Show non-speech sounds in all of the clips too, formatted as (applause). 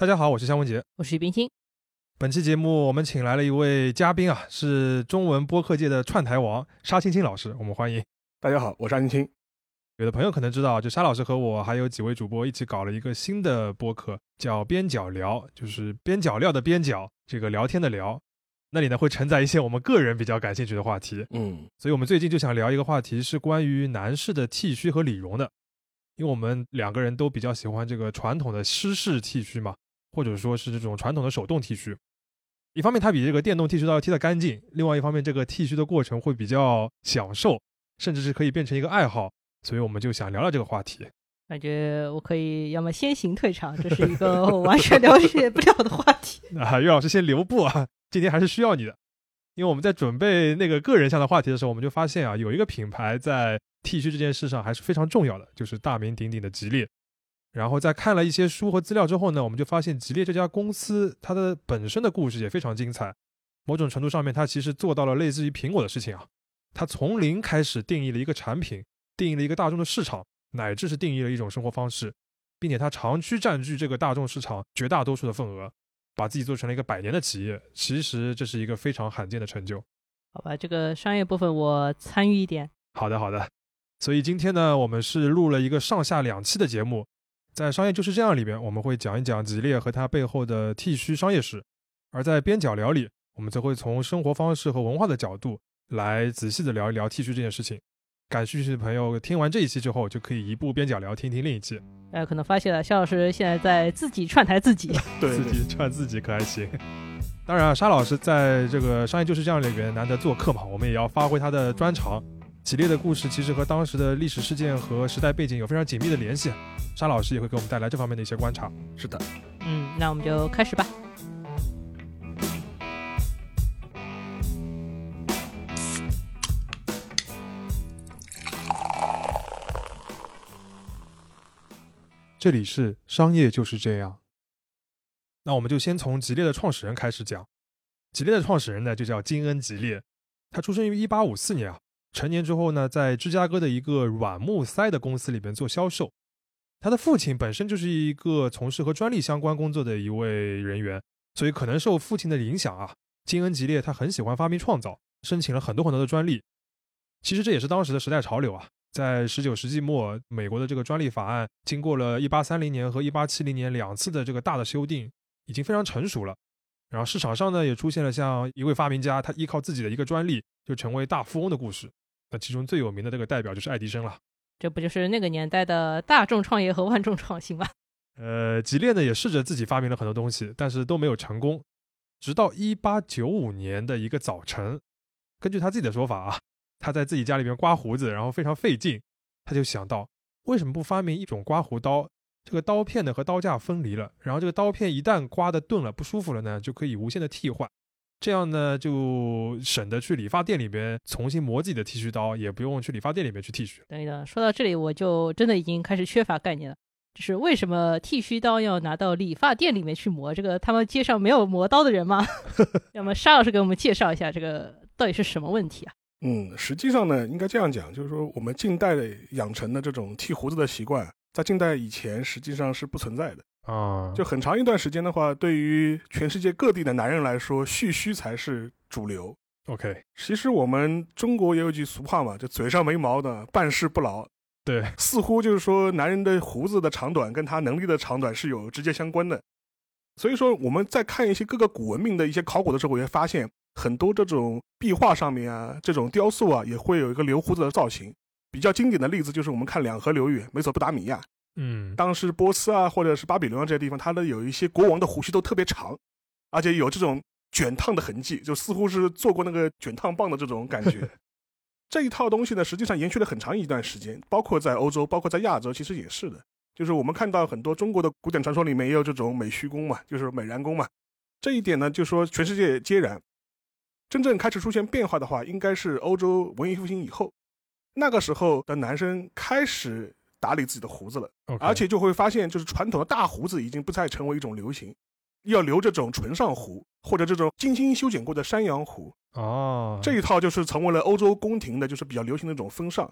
大家好，我是肖文杰，我是于冰清。本期节目我们请来了一位嘉宾啊，是中文播客界的串台王沙青青老师，我们欢迎。大家好，我是沙青青。有的朋友可能知道，就沙老师和我还有几位主播一起搞了一个新的播客，叫边角聊，就是边角料的边角，这个聊天的聊。那里呢会承载一些我们个人比较感兴趣的话题。嗯，所以我们最近就想聊一个话题，是关于男士的剃须和理容的。因为我们两个人都比较喜欢这个传统的湿式剃须嘛，或者说是这种传统的手动剃须。一方面它比这个电动剃须刀剃得干净，另外一方面这个剃须的过程会比较享受，甚至是可以变成一个爱好。所以我们就想聊聊这个话题。感觉我可以要么先行退场，这是一个我完全了解不了的话题。(laughs) 啊，岳老师先留步啊，今天还是需要你的。因为我们在准备那个个人向的话题的时候，我们就发现啊，有一个品牌在。剃须这件事上还是非常重要的，就是大名鼎鼎的吉列。然后在看了一些书和资料之后呢，我们就发现吉列这家公司它的本身的故事也非常精彩。某种程度上面，它其实做到了类似于苹果的事情啊，它从零开始定义了一个产品，定义了一个大众的市场，乃至是定义了一种生活方式，并且它长期占据这个大众市场绝大多数的份额，把自己做成了一个百年的企业。其实这是一个非常罕见的成就。好吧，这个商业部分我参与一点。好的，好的。所以今天呢，我们是录了一个上下两期的节目，在《商业就是这样》里边，我们会讲一讲吉列和它背后的剃须商业史；而在边角聊里，我们则会从生活方式和文化的角度来仔细的聊一聊剃须这件事情。感兴趣的朋友听完这一期之后，就可以一步边角聊听听另一期。大家可能发现了，肖老师现在在自己串台自己，(laughs) 对自己串自己可还行。当然，啊沙老师在这个《商业就是这样》里边难得做客嘛，我们也要发挥他的专长。吉列的故事其实和当时的历史事件和时代背景有非常紧密的联系，沙老师也会给我们带来这方面的一些观察。是的，嗯，那我们就开始吧。这里是商业就是这样。那我们就先从吉列的创始人开始讲。吉列的创始人呢，就叫金恩·吉列，他出生于一八五四年啊。成年之后呢，在芝加哥的一个软木塞的公司里边做销售。他的父亲本身就是一个从事和专利相关工作的一位人员，所以可能受父亲的影响啊，金恩吉列他很喜欢发明创造，申请了很多很多的专利。其实这也是当时的时代潮流啊。在十九世纪末，美国的这个专利法案经过了一八三零年和一八七零年两次的这个大的修订，已经非常成熟了。然后市场上呢，也出现了像一位发明家，他依靠自己的一个专利就成为大富翁的故事。那其中最有名的这个代表就是爱迪生了，这不就是那个年代的大众创业和万众创新吗？(laughs) 呃，吉列呢也试着自己发明了很多东西，但是都没有成功。直到一八九五年的一个早晨，根据他自己的说法啊，他在自己家里边刮胡子，然后非常费劲，他就想到为什么不发明一种刮胡刀？这个刀片呢和刀架分离了，然后这个刀片一旦刮的钝了不舒服了呢，就可以无限的替换。这样呢，就省得去理发店里边重新磨自己的剃须刀，也不用去理发店里面去剃须。等一等，说到这里，我就真的已经开始缺乏概念了。就是为什么剃须刀要拿到理发店里面去磨？这个他们街上没有磨刀的人吗？(laughs) 要么沙老师给我们介绍一下，这个到底是什么问题啊？嗯，实际上呢，应该这样讲，就是说我们近代的养成的这种剃胡子的习惯，在近代以前实际上是不存在的。啊，就很长一段时间的话，对于全世界各地的男人来说，蓄须才是主流。OK，其实我们中国也有句俗话嘛，就嘴上没毛的办事不牢。对，(laughs) 似乎就是说男人的胡子的长短跟他能力的长短是有直接相关的。所以说我们在看一些各个古文明的一些考古的时候，也发现很多这种壁画上面啊，这种雕塑啊，也会有一个留胡子的造型。比较经典的例子就是我们看两河流域，美索不达米亚。嗯，当时波斯啊，或者是巴比伦啊这些地方，它的有一些国王的胡须都特别长，而且有这种卷烫的痕迹，就似乎是做过那个卷烫棒的这种感觉。(laughs) 这一套东西呢，实际上延续了很长一段时间，包括在欧洲，包括在亚洲，其实也是的。就是我们看到很多中国的古典传说里面也有这种美虚宫嘛，就是美髯公嘛。这一点呢，就说全世界皆然。真正开始出现变化的话，应该是欧洲文艺复兴以后，那个时候的男生开始。打理自己的胡子了，而且就会发现，就是传统的大胡子已经不再成为一种流行，要留这种唇上胡或者这种精心修剪过的山羊胡。哦，这一套就是成为了欧洲宫廷的，就是比较流行的一种风尚。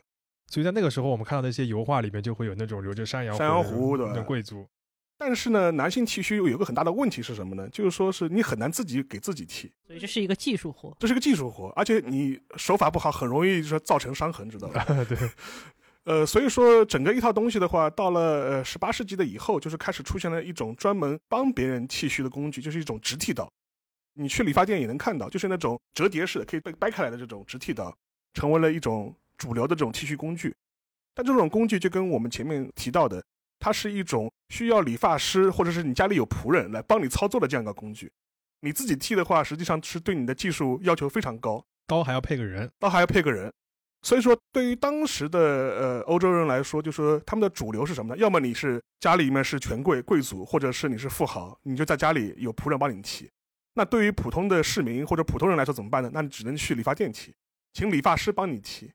所以在那个时候，我们看到那些油画里面就会有那种留着山羊山羊胡的贵族。但是呢，男性剃须有一个很大的问题是什么呢？就是说是你很难自己给自己剃，所以这是一个技术活。这是个技术活，而且你手法不好，很容易就是造成伤痕，知道吧？(laughs) 对，呃，所以说整个一套东西的话，到了呃十八世纪的以后，就是开始出现了一种专门帮别人剃须的工具，就是一种直剃刀。你去理发店也能看到，就是那种折叠式的，可以被掰开来的这种直剃刀，成为了一种主流的这种剃须工具。但这种工具就跟我们前面提到的，它是一种需要理发师或者是你家里有仆人来帮你操作的这样一个工具。你自己剃的话，实际上是对你的技术要求非常高，刀还要配个人，刀还要配个人。所以说，对于当时的呃欧洲人来说，就说他们的主流是什么呢？要么你是家里面是权贵贵族，或者是你是富豪，你就在家里有仆人帮你提。那对于普通的市民或者普通人来说怎么办呢？那你只能去理发店提，请理发师帮你提。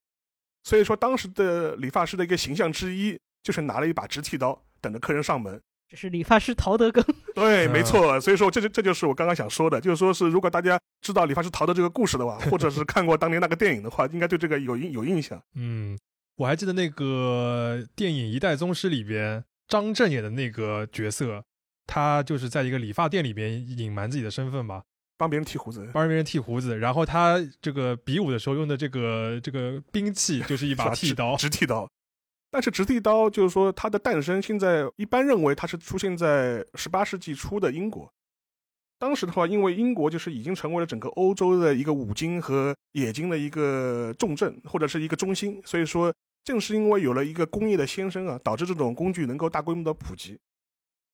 所以说，当时的理发师的一个形象之一，就是拿了一把直剃刀，等着客人上门。这是理发师陶德庚。(laughs) 对，嗯没错。所以说，这就这就是我刚刚想说的，就是说是如果大家知道理发师陶德这个故事的话，或者是看过当年那个电影的话，应该对这个有印有印象。嗯，我还记得那个电影《一代宗师》里边张震演的那个角色，他就是在一个理发店里边隐瞒自己的身份吧，帮别人剃胡子，帮别人剃胡子，然后他这个比武的时候用的这个这个兵器就是一把剃刀，直剃刀。但是直剃刀就是说它的诞生，现在一般认为它是出现在十八世纪初的英国。当时的话，因为英国就是已经成为了整个欧洲的一个五金和冶金的一个重镇或者是一个中心，所以说正是因为有了一个工业的先声啊，导致这种工具能够大规模的普及。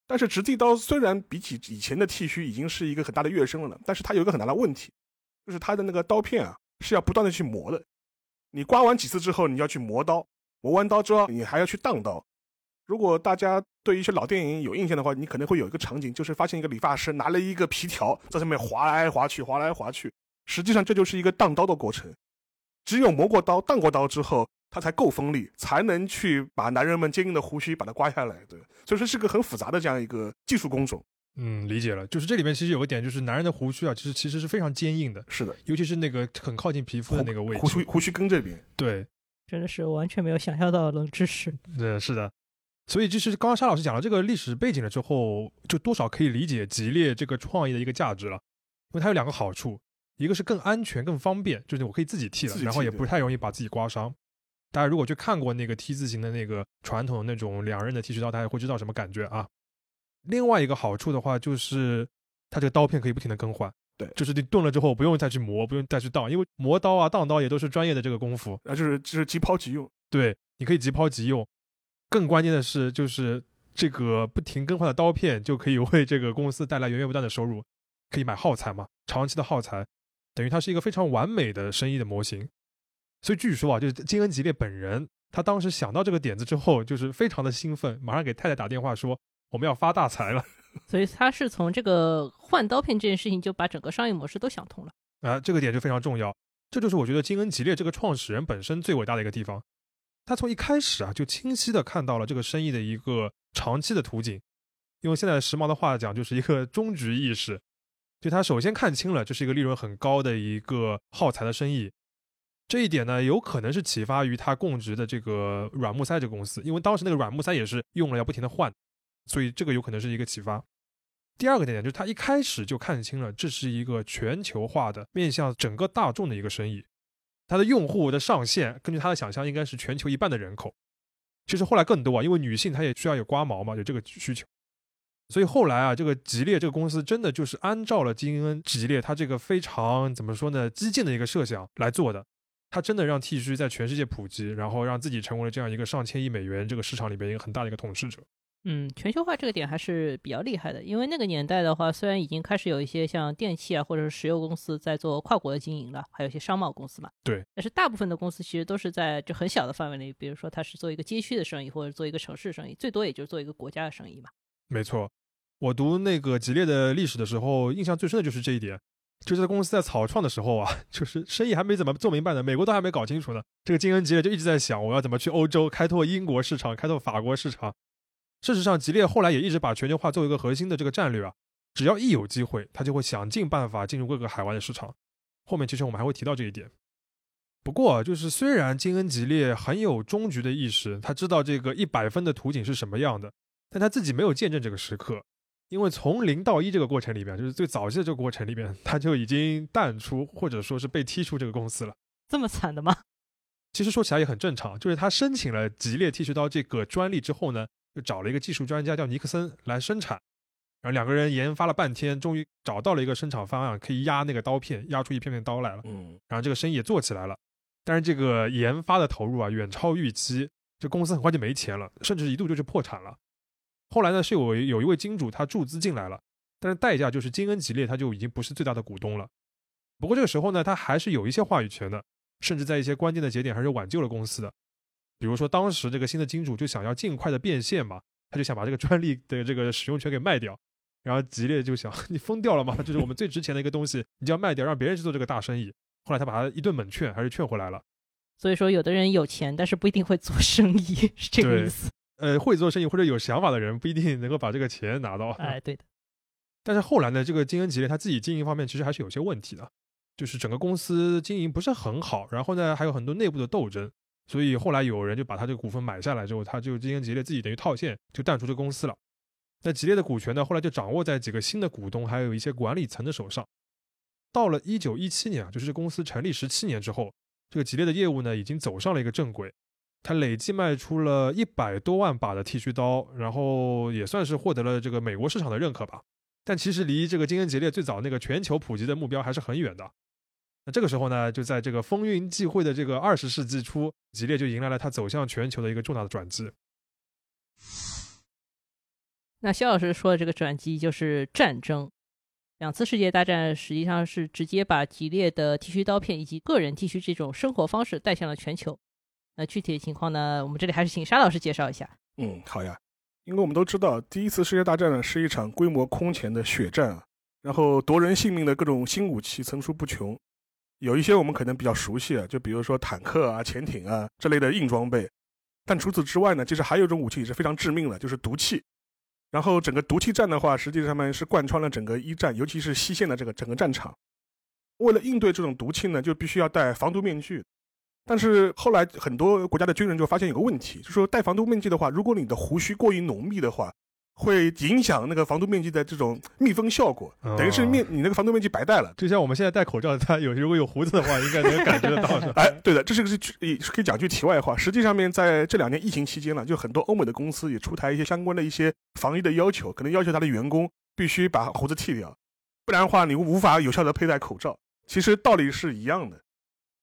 但是直剃刀虽然比起以前的剃须已经是一个很大的跃升了，但是它有一个很大的问题，就是它的那个刀片啊是要不断的去磨的。你刮完几次之后，你要去磨刀，磨完刀之后你还要去荡刀。如果大家对一些老电影有印象的话，你可能会有一个场景，就是发现一个理发师拿了一个皮条在上面划来划去，划来划去。实际上这就是一个荡刀的过程。只有磨过刀、荡过刀之后，它才够锋利，才能去把男人们坚硬的胡须把它刮下来。对，所以说是个很复杂的这样一个技术工种。嗯，理解了。就是这里面其实有个点，就是男人的胡须啊，其实其实是非常坚硬的，是的，尤其是那个很靠近皮肤的那个位置。胡须胡须根这边，对，真的是完全没有想象到的冷知识。(laughs) 对，是的。所以就是刚刚沙老师讲了这个历史背景了之后，就多少可以理解吉列这个创意的一个价值了，因为它有两个好处，一个是更安全、更方便，就是我可以自己剃了，剃然后也不太容易把自己刮伤。大家如果去看过那个 T 字形的那个传统那种两刃的剃须刀，大家会知道什么感觉啊。另外一个好处的话，就是它这个刀片可以不停的更换，对就是你钝了之后不用再去磨，不用再去当，因为磨刀啊、荡刀也都是专业的这个功夫，啊，就是就是即抛即用。对，你可以即抛即用。更关键的是，就是这个不停更换的刀片就可以为这个公司带来源源不断的收入，可以买耗材嘛，长期的耗材，等于它是一个非常完美的生意的模型。所以据说啊，就是金恩吉列本人，他当时想到这个点子之后，就是非常的兴奋，马上给太太打电话说我们要发大财了所以他是从这个换刀片这件事情就把整个商业模式都想通了。啊，这个点就非常重要。这就是我觉得金恩吉列这个创始人本身最伟大的一个地方。他从一开始啊就清晰的看到了这个生意的一个长期的图景，用现在时髦的话讲，就是一个终局意识。就他首先看清了这是一个利润很高的一个耗材的生意，这一点呢有可能是启发于他供职的这个软木塞这个公司，因为当时那个软木塞也是用了要不停的换，所以这个有可能是一个启发。第二个点就是他一开始就看清了这是一个全球化的面向整个大众的一个生意。它的用户的上限，根据他的想象，应该是全球一半的人口。其实后来更多啊，因为女性她也需要有刮毛嘛，有这个需求。所以后来啊，这个吉列这个公司真的就是按照了金恩吉列他这个非常怎么说呢，激进的一个设想来做的。他真的让剃须在全世界普及，然后让自己成为了这样一个上千亿美元这个市场里边一个很大的一个统治者。嗯，全球化这个点还是比较厉害的，因为那个年代的话，虽然已经开始有一些像电器啊或者是石油公司在做跨国的经营了，还有一些商贸公司嘛，对，但是大部分的公司其实都是在就很小的范围内，比如说它是做一个街区的生意，或者做一个城市生意，最多也就是做一个国家的生意嘛。没错，我读那个吉列的历史的时候，印象最深的就是这一点。就是在公司在草创的时候啊，(laughs) 就是生意还没怎么做明白呢，美国都还没搞清楚呢。这个金恩吉列就一直在想，我要怎么去欧洲开拓英国市场，开拓法国市场。事实上，吉列后来也一直把全球化作为一个核心的这个战略啊，只要一有机会，他就会想尽办法进入各个海外的市场。后面其实我们还会提到这一点。不过啊，就是虽然金恩吉列很有终局的意识，他知道这个一百分的图景是什么样的，但他自己没有见证这个时刻，因为从零到一这个过程里边，就是最早期的这个过程里边，他就已经淡出或者说是被踢出这个公司了。这么惨的吗？其实说起来也很正常，就是他申请了吉列剃须刀这个专利之后呢，就找了一个技术专家叫尼克森来生产，然后两个人研发了半天，终于找到了一个生产方案，可以压那个刀片，压出一片片刀来了。嗯，然后这个生意也做起来了，但是这个研发的投入啊远超预期，这公司很快就没钱了，甚至一度就是破产了。后来呢是有有一位金主他注资进来了，但是代价就是金恩吉列他就已经不是最大的股东了。不过这个时候呢，他还是有一些话语权的，甚至在一些关键的节点还是挽救了公司的。比如说当时这个新的金主就想要尽快的变现嘛，他就想把这个专利的这个使用权给卖掉。然后吉列就想，你疯掉了吗？就是我们最值钱的一个东西，你就要卖掉，让别人去做这个大生意。后来他把他一顿猛劝，还是劝回来了。所以说，有的人有钱，但是不一定会做生意，是这个意思。呃，会做生意或者有想法的人不一定能够把这个钱拿到。哎，对的，但是后来呢，这个金恩吉列他自己经营方面其实还是有些问题的，就是整个公司经营不是很好，然后呢还有很多内部的斗争，所以后来有人就把他这个股份买下来之后，他就金恩吉列自己等于套现就淡出这公司了。那吉列的股权呢，后来就掌握在几个新的股东还有一些管理层的手上。到了一九一七年啊，就是这公司成立十七年之后，这个吉列的业务呢已经走上了一个正轨，他累计卖出了一百多万把的剃须刀，然后也算是获得了这个美国市场的认可吧。但其实离这个金恩吉列最早那个全球普及的目标还是很远的。那这个时候呢，就在这个风云际会的这个二十世纪初，吉列就迎来了它走向全球的一个重大的转机。那肖老师说的这个转机就是战争。两次世界大战实际上是直接把吉列的剃须刀片以及个人剃须这种生活方式带向了全球。那具体的情况呢，我们这里还是请沙老师介绍一下。嗯，好呀，因为我们都知道，第一次世界大战呢是一场规模空前的血战啊，然后夺人性命的各种新武器层出不穷，有一些我们可能比较熟悉啊，就比如说坦克啊、潜艇啊这类的硬装备，但除此之外呢，其实还有一种武器也是非常致命的，就是毒气。然后整个毒气战的话，实际上面是贯穿了整个一战，尤其是西线的这个整个战场。为了应对这种毒气呢，就必须要戴防毒面具。但是后来很多国家的军人就发现有个问题，就是说戴防毒面具的话，如果你的胡须过于浓密的话，会影响那个防毒面具的这种密封效果，等于是面你那个防毒面具白戴了。就像我们现在戴口罩，他有如果有胡子的话，应该能感觉得到的。(laughs) 哎，对的，这是个是也是可以讲句题外话。实际上面在这两年疫情期间呢，就很多欧美的公司也出台一些相关的一些防疫的要求，可能要求他的员工必须把胡子剃掉，不然的话你无法有效的佩戴口罩。其实道理是一样的。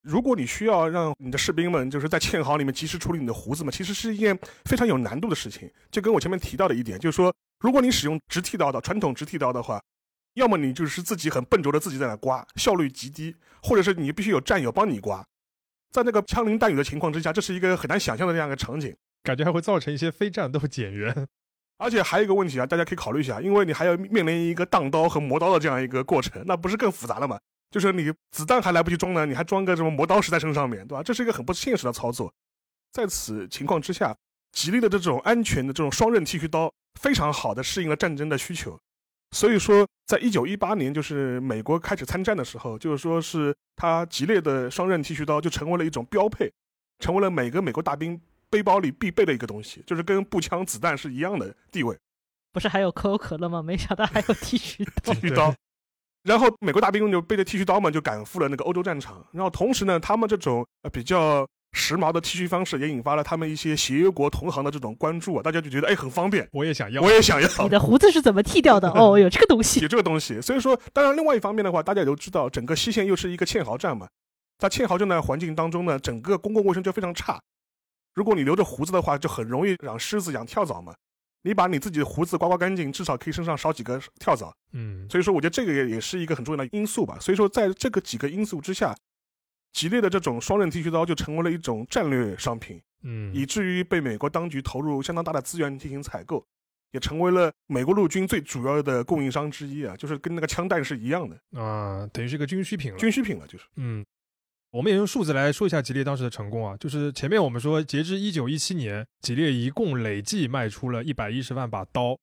如果你需要让你的士兵们就是在堑壕里面及时处理你的胡子嘛，其实是一件非常有难度的事情。就跟我前面提到的一点，就是说，如果你使用直剃刀的传统直剃刀的话，要么你就是自己很笨拙的自己在那刮，效率极低；或者是你必须有战友帮你刮。在那个枪林弹雨的情况之下，这是一个很难想象的这样一个场景。感觉还会造成一些非战斗减员。而且还有一个问题啊，大家可以考虑一下，因为你还要面临一个荡刀和磨刀的这样一个过程，那不是更复杂了吗？就是你子弹还来不及装呢，你还装个什么磨刀石在身上面，对吧？这是一个很不现实的操作。在此情况之下，吉利的这种安全的这种双刃剃须刀，非常好的适应了战争的需求。所以说，在一九一八年，就是美国开始参战的时候，就是说是它吉列的双刃剃须刀就成为了一种标配，成为了每个美国大兵背包里必备的一个东西，就是跟步枪、子弹是一样的地位。不是还有可口可乐吗？没想到还有剃须刀。剃须刀。然后美国大兵就背着剃须刀嘛，就赶赴了那个欧洲战场。然后同时呢，他们这种呃比较时髦的剃须方式，也引发了他们一些协约国同行的这种关注啊。大家就觉得哎很方便，我也想要，我也想要。(laughs) 你的胡子是怎么剃掉的？哦，有这个东西，有这个东西。所以说，当然另外一方面的话，大家也都知道，整个西线又是一个堑壕战嘛，在堑壕战的环境当中呢，整个公共卫生就非常差。如果你留着胡子的话，就很容易养虱子、养跳蚤嘛。你把你自己的胡子刮刮干净，至少可以身上少几个跳蚤。嗯，所以说，我觉得这个也也是一个很重要的因素吧。所以说，在这个几个因素之下，吉列的这种双刃剃须刀就成为了一种战略商品，嗯，以至于被美国当局投入相当大的资源进行采购，也成为了美国陆军最主要的供应商之一啊，就是跟那个枪弹是一样的啊，等于是个军需品了，军需品了，就是。嗯，我们也用数字来说一下吉列当时的成功啊，就是前面我们说，截至一九一七年，吉列一共累计卖出了一百一十万把刀，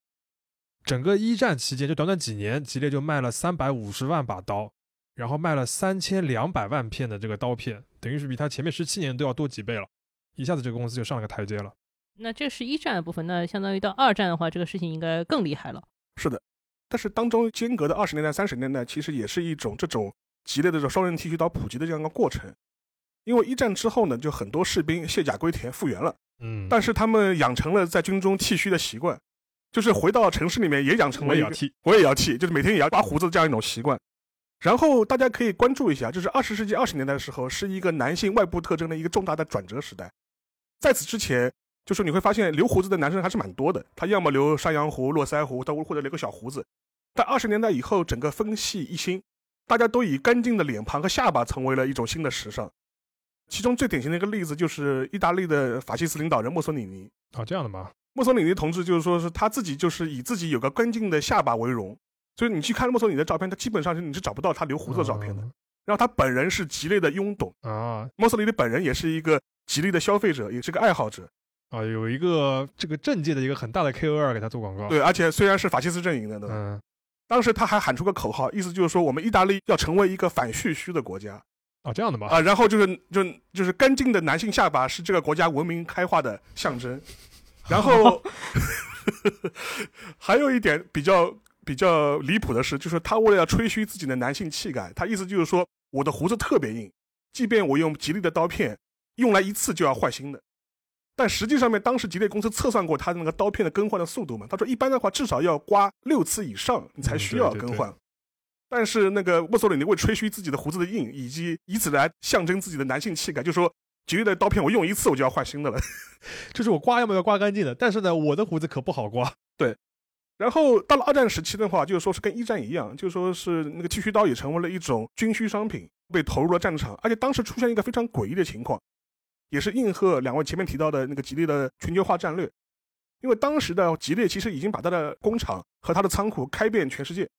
整个一战期间就短短几年，吉列就卖了三百五十万把刀，然后卖了三千两百万片的这个刀片，等于是比他前面十七年都要多几倍了，一下子这个公司就上了个台阶了。那这是一战的部分，那相当于到二战的话，这个事情应该更厉害了。是的，但是当中间隔的二十年代、三十年代，其实也是一种这种激烈的这种双刃剃须刀普及的这样一个过程。因为一战之后呢，就很多士兵卸甲归田复员了，嗯，但是他们养成了在军中剃须的习惯，就是回到城市里面也养成了一个我也要剃，我也要剃，就是每天也要刮胡子这样一种习惯。然后大家可以关注一下，就是二十世纪二十年代的时候，是一个男性外部特征的一个重大的转折时代。在此之前，就是你会发现留胡子的男生还是蛮多的，他要么留山羊胡、络腮胡，他或者留个小胡子。但二十年代以后，整个风气一新，大家都以干净的脸庞和下巴成为了一种新的时尚。其中最典型的一个例子就是意大利的法西斯领导人墨索里尼。啊，这样的吗？墨索里尼同志就是说是他自己就是以自己有个干净的下巴为荣，所以你去看墨索里尼的照片，他基本上是你是找不到他留胡子的照片的。然后他本人是极力的拥董，啊墨索里尼本人也是一个极力的消费者，也是个爱好者。啊，有一个这个政界的一个很大的 KOL 给他做广告，对，而且虽然是法西斯阵营的，对吧？嗯，当时他还喊出个口号，意思就是说我们意大利要成为一个反蓄须的国家哦，这样的吗？啊。然后就是就就是干净的男性下巴是这个国家文明开化的象征。(laughs) 然后 (laughs) 还有一点比较比较离谱的是，就是他为了要吹嘘自己的男性气概，他意思就是说我的胡子特别硬，即便我用吉利的刀片，用来一次就要换新的。但实际上面，当时吉列公司测算过他的那个刀片的更换的速度嘛，他说一般的话至少要刮六次以上，你才需要嗯对对更换。但是那个墨索里尼为吹嘘自己的胡子的硬，以及以此来象征自己的男性气概，就说吉列的刀片我用一次我就要换新的了。(laughs) 就是我刮要么要刮干净的，但是呢，我的胡子可不好刮。对然后到了二战时期的话，就是说是跟一战一样，就说是那个剃须刀也成为了一种军需商品，被投入了战场。而且当时出现一个非常诡异的情况，也是应和两位前面提到的那个吉利的全球化战略。因为当时的吉利其实已经把它的工厂和它的仓库开遍全世界，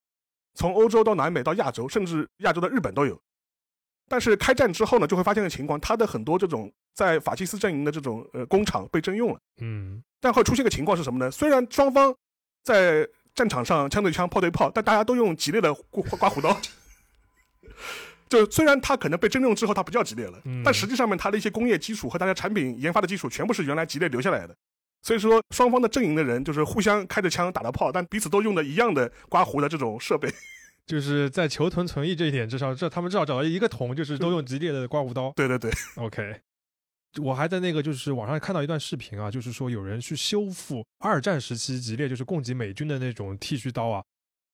从欧洲到南美到亚洲，甚至亚洲的日本都有。但是开战之后呢，就会发现个情况，它的很多这种在法西斯阵营的这种呃工厂被征用了。嗯，但会出现个情况是什么呢？虽然双方在战场上枪对枪、炮对炮，但大家都用吉利的刮刮胡刀。就虽然它可能被征用之后它不叫吉列了，嗯但实际上面它的一些工业基础和大家产品研发的基础全部是原来吉列留下来的。所以说双方的阵营的人就是互相开着枪打着炮，但彼此都用的一样的刮胡的这种设备。(laughs) 就是在求同存异这一点之上，这他们至少找到一个同，就是都用吉列的刮胡刀。(laughs) 对对对，OK，我还在那个就是网上看到一段视频啊，就是说有人去修复二战时期吉列就是供给美军的那种剃须刀啊，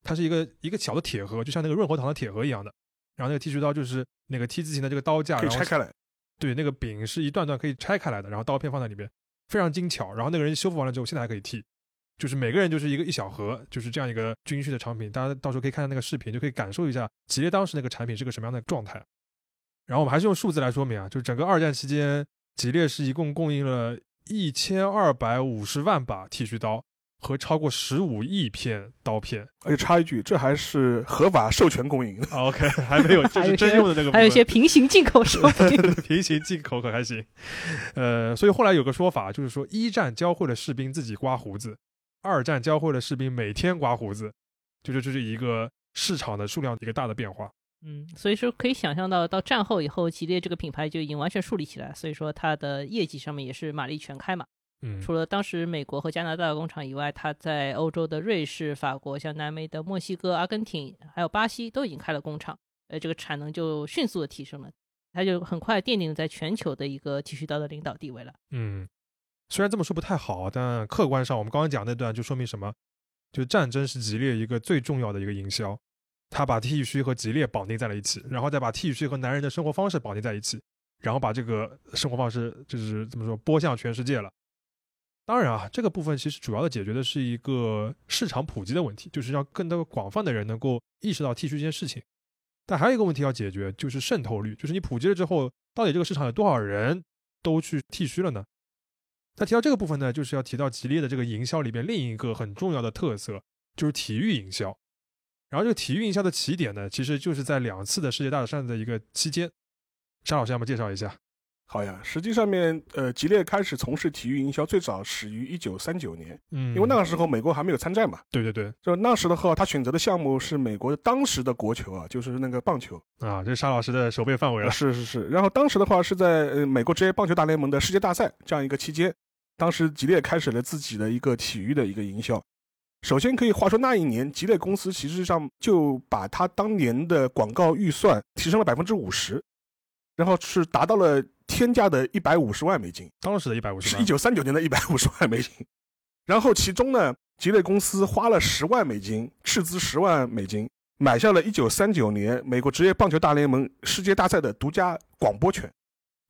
它是一个一个小的铁盒，就像那个润喉糖的铁盒一样的。然后那个剃须刀就是那个 T 字形的这个刀架，可以拆开来。对，那个柄是一段段可以拆开来的，然后刀片放在里面，非常精巧。然后那个人修复完了之后，现在还可以剃，就是每个人就是一个一小盒，就是这样一个军需的产品。大家到时候可以看看那个视频，就可以感受一下吉列当时那个产品是个什么样的状态。然后我们还是用数字来说明啊，就是整个二战期间，吉列是一共供应了一千二百五十万把剃须刀和超过十五亿片刀片。而且插一句，这还是合法授权供应。啊 OK，(laughs) 还没有，这是真用的那个。还有一些平行进口商品。(laughs) 平行进口可还行，呃，所以后来有个说法，就是说一战教会了士兵自己刮胡子，二战教会了士兵每天刮胡子，就是这是一个市场的数量一个大的变化。嗯，所以说可以想象到，到战后以后，吉列这个品牌就已经完全树立起来，所以说它的业绩上面也是马力全开嘛。嗯，除了当时美国和加拿大的工厂以外，它在欧洲的瑞士、法国、像南美的墨西哥、阿根廷，还有巴西都已经开了工厂，呃，这个产能就迅速的提升了，它就很快奠定了在全球的一个剃须刀的领导地位了。嗯，虽然这么说不太好，但客观上我们刚刚讲那段就说明什么？就战争是吉列一个最重要的一个营销，他把剃须和吉列绑定在了一起，然后再把剃须和男人的生活方式绑定在一起，然后把这个生活方式就是怎么说播向全世界了。当然啊，这个部分其实主要的解决的是一个市场普及的问题，就是让更多广泛的人能够意识到剃须这件事情。但还有一个问题要解决，就是渗透率，就是你普及了之后，到底这个市场有多少人都去剃须了呢？那提到这个部分呢，就是要提到吉列的这个营销里边另一个很重要的特色，就是体育营销。然后这个体育营销的起点呢，其实就是在两次的世界大战的一个期间。沙老师，要不介绍一下？好呀，实际上面，呃，吉列开始从事体育营销，最早始于一九三九年，嗯，因为那个时候美国还没有参战嘛。对对对就那时的话，他选择的项目是美国当时的国球啊，就是那个棒球。啊，这是沙老师的手背范围了。是是是。然后当时的话是在呃美国职业棒球大联盟的世界大赛这样一个期间，当时吉列开始了自己的一个体育的一个营销。首先可以话说，那一年吉列公司其实上就把他当年的广告预算提升了百分之五十，然后是达到了天价的一百五十万美金，当时的一百五十万，是一九三九年的一百五十万美金。然后其中呢，吉列公司花了十万美金，斥资十万美金买下了一九三九年美国职业棒球大联盟世界大赛的独家广播权。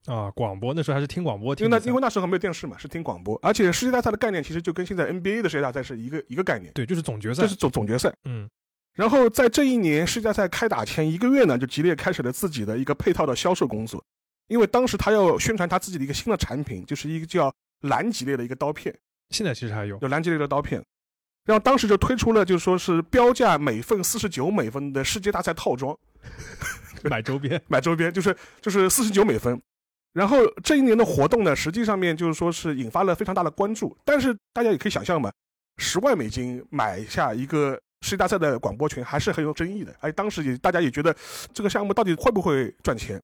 啊，广播那时候还是听广播，因为那因为那时候没有电视嘛，是听广播，而且世界大赛的概念其实就跟现在 NBA 的世界大赛是一个一个概念，对，就是总决赛，这是总总决赛，嗯。然后在这一年世界大赛开打前一个月呢，就吉列开始了自己的一个配套的销售工作，因为当时他要宣传他自己的一个新的产品，就是一个叫蓝吉列的一个刀片，现在其实还有有蓝吉列的刀片，然后当时就推出了，就是说是标价每份四十九美分的世界大赛套装，(laughs) (laughs) 买周边，买周边就是就是四十九美分。然后这一年的活动呢，实际上面就是说是引发了非常大的关注。但是大家也可以想象嘛，十万美金买下一个世界大赛的广播权，还是很有争议的。而且当时也大家也觉得这个项目到底会不会赚钱？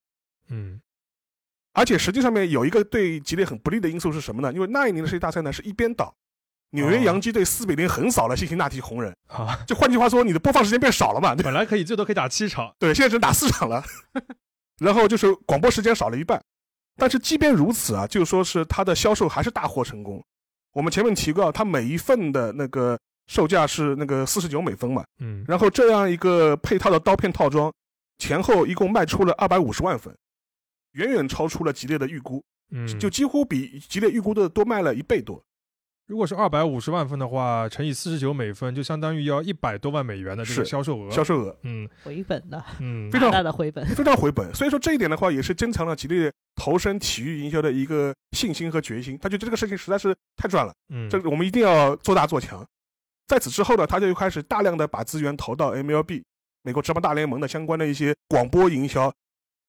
嗯。而且实际上面有一个对吉列很不利的因素是什么呢？因为那一年的世界大赛呢是一边倒，纽约洋基队四比零横扫了辛辛那提红人。啊，(laughs) 就换句话说，你的播放时间变少了嘛？本来可以最多可以打七场，对，现在只能打四场了。(laughs) 然后就是广播时间少了一半。但是即便如此啊，就说是它的销售还是大获成功。我们前面提过，它每一份的那个售价是那个四十九美分嘛，嗯，然后这样一个配套的刀片套装，前后一共卖出了二百五十万份，远远超出了吉列的预估，嗯，就几乎比吉列预估的多卖了一倍多。如果是二百五十万份的话，乘以四十九美分，就相当于要一百多万美元的这个销售额。销售额，嗯，回本的，嗯，(laughs) 非常大的回本，非常回本。所以说这一点的话，也是增强了吉列投身体育营销的一个信心和决心。他觉得这个事情实在是太赚了，嗯，这我们一定要做大做强。在此之后呢，他就开始大量的把资源投到 MLB 美国职棒大联盟的相关的一些广播营销，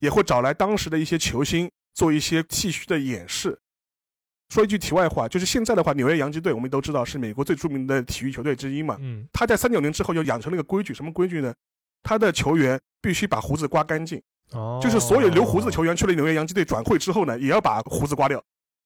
也会找来当时的一些球星做一些剃须的演示。说一句题外话，就是现在的话，纽约洋基队我们都知道是美国最著名的体育球队之一嘛。嗯，他在三九年之后就养成了一个规矩，什么规矩呢？他的球员必须把胡子刮干净。哦，就是所有留胡子的球员去了纽约洋基队转会之后呢，也要把胡子刮掉。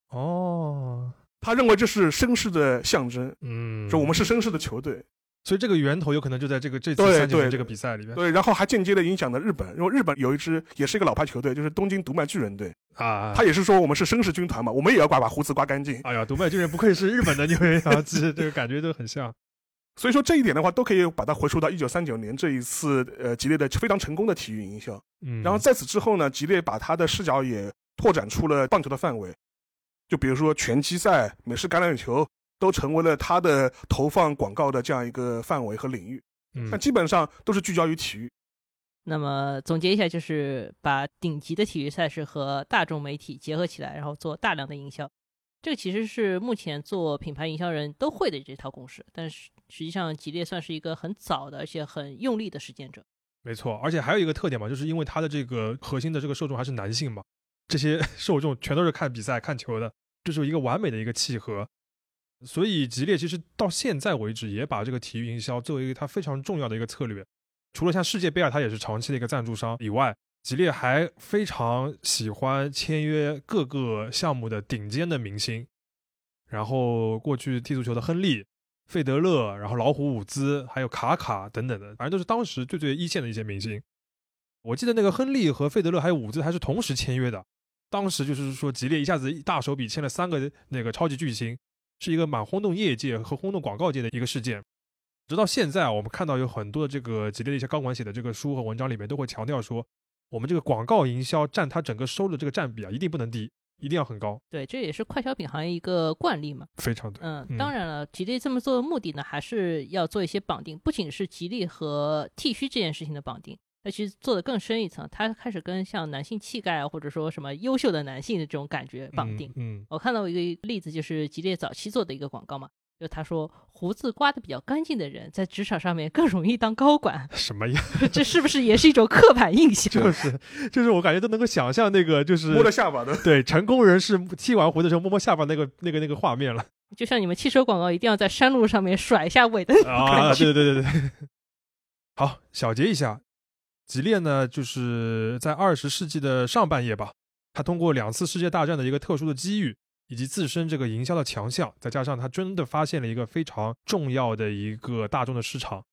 哦，他认为这是绅士的象征。嗯，说我们是绅士的球队。所以这个源头有可能就在这个这次三九年这个比赛里面。对，然后还间接的影响了日本，因为日本有一支也是一个老牌球队，就是东京读卖巨人队啊。他也是说我们是绅士军团嘛，我们也要刮把胡子刮干净。哎呀，读卖巨人不愧是日本的纽约洋基，这个感觉都很像。(laughs) 所以说这一点的话，都可以把它回溯到一九三九年这一次呃吉列的非常成功的体育营销。嗯，然后在此之后呢，吉列把他的视角也拓展出了棒球的范围，就比如说拳击赛、美式橄榄球。都成为了他的投放广告的这样一个范围和领域，嗯但基本上都是聚焦于体育。那么总结一下，就是把顶级的体育赛事和大众媒体结合起来，然后做大量的营销。这个其实是目前做品牌营销人都会的这套公式。但是实际上，吉列算是一个很早的而且很用力的实践者。没错，而且还有一个特点嘛，就是因为它的这个核心的这个受众还是男性嘛，这些受众全都是看比赛、看球的，这是一个完美的一个契合。所以吉列其实到现在为止也把这个体育营销作为一个它非常重要的一个策略。除了像世界杯啊，它也是长期的一个赞助商以外，吉列还非常喜欢签约各个项目的顶尖的明星。然后过去踢足球的亨利、费德勒，然后老虎伍兹，还有卡卡等等的，反正都是当时最最一线的一些明星。我记得那个亨利和费德勒还有伍兹还是同时签约的，当时就是说吉列一下子一大手笔签了三个那个超级巨星。是一个蛮轰动业界和轰动广告界的一个事件，直到现在啊，我们看到有很多的这个吉利的一些高管写的这个书和文章里面都会强调说，我们这个广告营销占它整个收入这个占比啊，一定不能低，一定要很高。对，这也是快消品行业一个惯例嘛。非常对。嗯，当然了，吉利这么做的目的呢，还是要做一些绑定，不仅是吉利和剃须这件事情的绑定。那其实做的更深一层，他开始跟像男性气概啊，或者说什么优秀的男性的这种感觉绑定。嗯，我看到一个例子，就是吉列早期做的一个广告嘛，就他说胡子刮的比较干净的人，在职场上面更容易当高管。(laughs) 什么呀？这是不是也是一种刻板印象？就 (laughs) 是，就是我感觉都能够想象那个就是摸着下巴的，对，成功人士剃完胡的时候摸摸下巴那个那个那个画面了。(laughs) 就像你们汽车广告一定要在山路上面甩一下尾的啊！对对对对对。好，小结一下。吉列呢，就是在二十世纪的上半叶吧，他通过两次世界大战的一个特殊的机遇，以及自身这个营销的强项，再加上他真的发现了一个非常重要的一个大众的市场，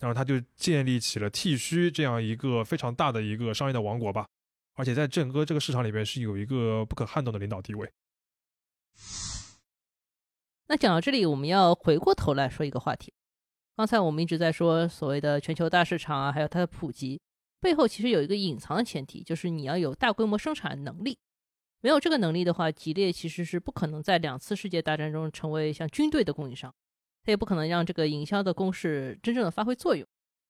然后他就建立起了剃须这样一个非常大的一个商业的王国吧。而且在整个这个市场里边是有一个不可撼动的领导地位。那讲到这里，我们要回过头来说一个话题。刚才我们一直在说所谓的全球大市场啊，还有它的普及背后，其实有一个隐藏的前提，就是你要有大规模生产能力。没有这个能力的话，吉列其实是不可能在两次世界大战中成为像军队的供应商，它也不可能让这个营销的攻势真正的发挥作用。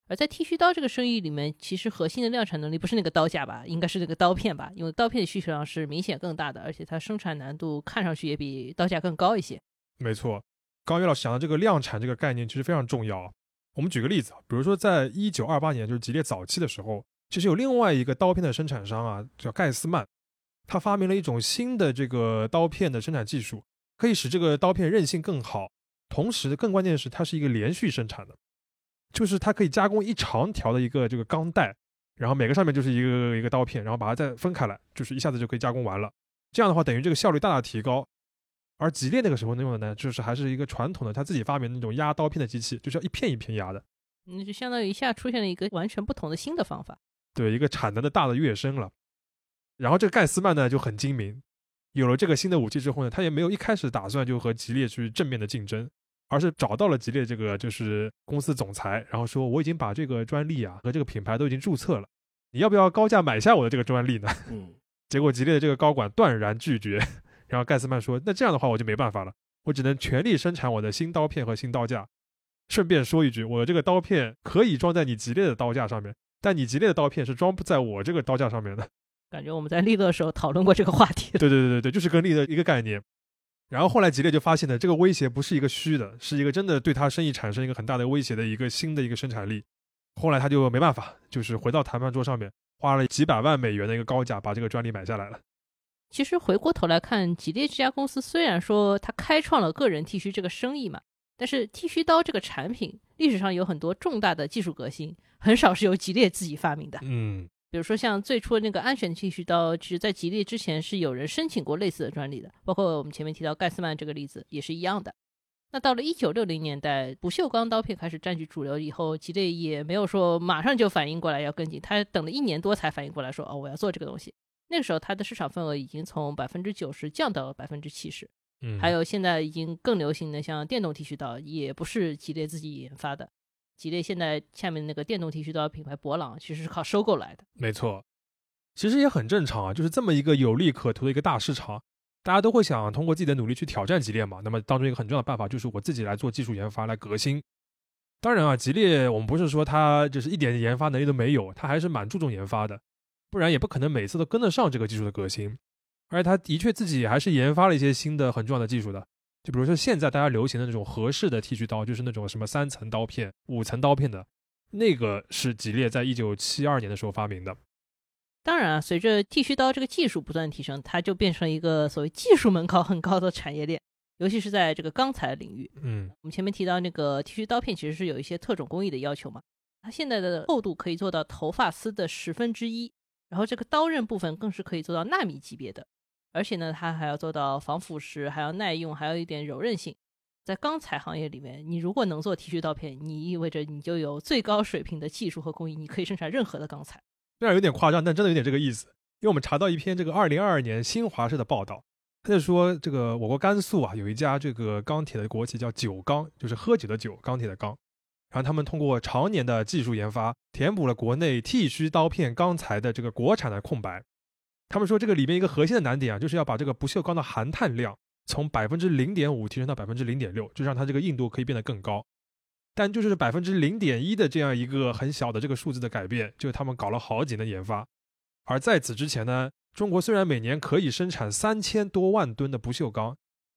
而在剃须刀这个生意里面，其实核心的量产能力不是那个刀架吧，应该是那个刀片吧，因为刀片的需求量是明显更大的，而且它生产难度看上去也比刀架更高一些。没错，刚岳老师讲的这个量产这个概念其实非常重要。我们举个例子啊，比如说在一九二八年，就是吉列早期的时候，其实有另外一个刀片的生产商啊，叫盖斯曼，他发明了一种新的这个刀片的生产技术，可以使这个刀片韧性更好，同时更关键的是它是一个连续生产的。就是它可以加工一长条的一个这个钢带，然后每个上面就是一个一个刀片，然后把它再分开来，就是一下子就可以加工完了。这样的话，等于这个效率大大提高。而吉列那个时候用的呢，就是还是一个传统的他自己发明的那种压刀片的机器，就是要一片一片压的。那就相当于一下出现了一个完全不同的新的方法。对，一个产能的大的跃升了。然后这个盖斯曼呢就很精明，有了这个新的武器之后呢，他也没有一开始打算就和吉列去正面的竞争。而是找到了吉列这个就是公司总裁，然后说我已经把这个专利啊和这个品牌都已经注册了，你要不要高价买下我的这个专利呢？嗯，(laughs) 结果吉列的这个高管断然拒绝。然后盖斯曼说，那这样的话我就没办法了，我只能全力生产我的新刀片和新刀架。顺便说一句，我这个刀片可以装在你吉列的刀架上面，但你吉列的刀片是装不在我这个刀架上面的。感觉我们在利乐的时候讨论过这个话题。对对对对对，就是跟利乐一个概念。然后后来吉列就发现呢，这个威胁不是一个虚的，是一个真的对他生意产生一个很大的威胁的一个新的一个生产力。后来他就没办法，就是回到谈判桌上面，花了几百万美元的一个高价把这个专利买下来了。其实回过头来看，吉列这家公司虽然说它开创了个人剃须这个生意嘛，但是剃须刀这个产品历史上有很多重大的技术革新，很少是由吉列自己发明的。嗯。比如说，像最初的那个安全剃须刀，其实在吉列之前是有人申请过类似的专利的，包括我们前面提到盖斯曼这个例子也是一样的。那到了一九六零年代，不锈钢刀片开始占据主流以后，吉列也没有说马上就反应过来要跟进，他等了一年多才反应过来，说哦我要做这个东西。那个时候，它的市场份额已经从百分之九十降到了百分之七十。嗯，还有现在已经更流行的像电动剃须刀，也不是吉列自己研发的。吉列现在下面那个电动剃须刀品牌博朗，其实是靠收购来的。没错，其实也很正常啊，就是这么一个有利可图的一个大市场，大家都会想通过自己的努力去挑战吉列嘛。那么当中一个很重要的办法就是我自己来做技术研发来革新。当然啊，吉列我们不是说它就是一点研发能力都没有，它还是蛮注重研发的，不然也不可能每次都跟得上这个技术的革新。而且他的确自己还是研发了一些新的很重要的技术的。就比如说现在大家流行的那种合适的剃须刀，就是那种什么三层刀片、五层刀片的，那个是吉列在一九七二年的时候发明的。当然啊，随着剃须刀这个技术不断提升，它就变成了一个所谓技术门槛很高的产业链，尤其是在这个钢材领域。嗯，我们前面提到那个剃须刀片其实是有一些特种工艺的要求嘛，它现在的厚度可以做到头发丝的十分之一，然后这个刀刃部分更是可以做到纳米级别的。而且呢，它还要做到防腐蚀，还要耐用，还有一点柔韧性。在钢材行业里面，你如果能做剃须刀片，你意味着你就有最高水平的技术和工艺，你可以生产任何的钢材。虽然有点夸张，但真的有点这个意思。因为我们查到一篇这个二零二二年新华社的报道，他就说这个我国甘肃啊有一家这个钢铁的国企叫九钢，就是喝酒的酒，钢铁的钢。然后他们通过常年的技术研发，填补了国内剃须刀片钢材的这个国产的空白。他们说，这个里面一个核心的难点啊，就是要把这个不锈钢的含碳量从百分之零点五提升到百分之零点六，就让它这个硬度可以变得更高。但就是百分之零点一的这样一个很小的这个数字的改变，就他们搞了好几年研发。而在此之前呢，中国虽然每年可以生产三千多万吨的不锈钢，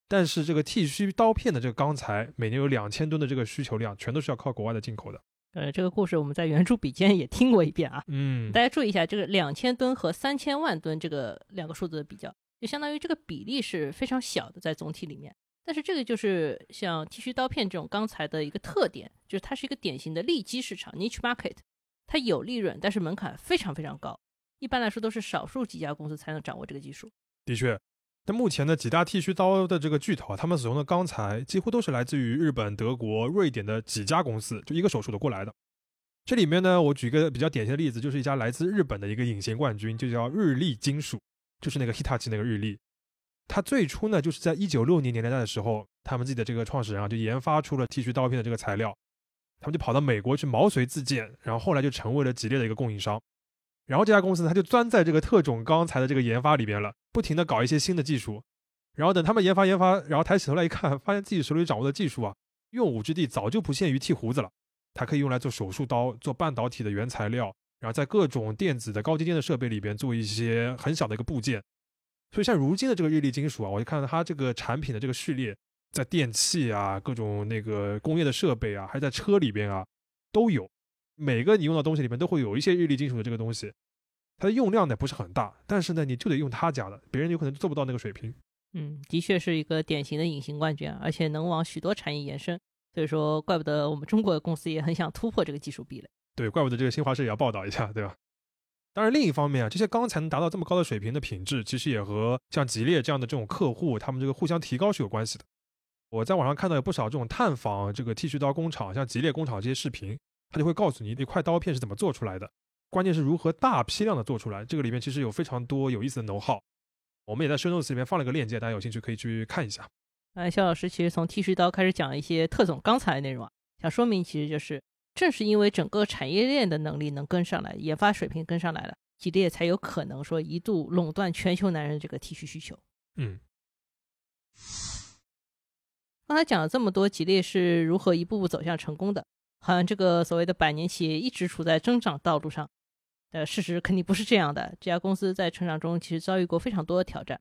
但是这个剃须刀片的这个钢材每年有两千吨的这个需求量，全都是要靠国外的进口的。呃，这个故事我们在原著笔尖也听过一遍啊。嗯，大家注意一下，这个两千吨和三千万吨这个两个数字的比较，就相当于这个比例是非常小的，在总体里面。但是这个就是像剃须刀片这种钢材的一个特点，就是它是一个典型的利基市场 （niche market），它有利润，但是门槛非常非常高。一般来说，都是少数几家公司才能掌握这个技术。的确，目前的，几大剃须刀的这个巨头啊，他们使用的钢材几乎都是来自于日本、德国、瑞典的几家公司，就一个手数的过来的。这里面呢，我举一个比较典型的例子，就是一家来自日本的一个隐形冠军，就叫日立金属，就是那个 Hitachi 那个日立。它最初呢，就是在一九六零年代的时候，他们自己的这个创始人啊，就研发出了剃须刀片的这个材料，他们就跑到美国去毛遂自荐，然后后来就成为了吉列的一个供应商。然后这家公司呢，他就钻在这个特种钢材的这个研发里边了，不停的搞一些新的技术。然后等他们研发研发，然后抬起头来一看，发现自己手里掌握的技术啊，用武之地早就不限于剃胡子了。它可以用来做手术刀，做半导体的原材料，然后在各种电子的高精尖的设备里边做一些很小的一个部件。所以像如今的这个日立金属啊，我就看到它这个产品的这个序列，在电器啊、各种那个工业的设备啊，还在车里边啊都有。每个你用的东西里面都会有一些日立金属的这个东西。它的用量呢不是很大，但是呢你就得用他家的，别人有可能做不到那个水平。嗯，的确是一个典型的隐形冠军，而且能往许多产业延伸。所以说，怪不得我们中国的公司也很想突破这个技术壁垒。对，怪不得这个新华社也要报道一下，对吧？当然，另一方面啊，这些钢材能达到这么高的水平的品质，其实也和像吉列这样的这种客户，他们这个互相提高是有关系的。我在网上看到有不少这种探访这个剃须刀工厂，像吉列工厂这些视频，他就会告诉你一块刀片是怎么做出来的，关键是如何大批量的做出来。这个里面其实有非常多有意思的能耗。我们也在 show notes 里面放了个链接，大家有兴趣可以去看一下。呃，肖老师其实从剃须刀开始讲一些特种钢材的内容啊，想说明其实就是正是因为整个产业链的能力能跟上来，研发水平跟上来了，吉列才有可能说一度垄断全球男人这个剃须需求。嗯，刚才讲了这么多，吉列是如何一步步走向成功的，好像这个所谓的百年企业一直处在增长道路上，呃，事实肯定不是这样的。这家公司在成长中其实遭遇过非常多的挑战。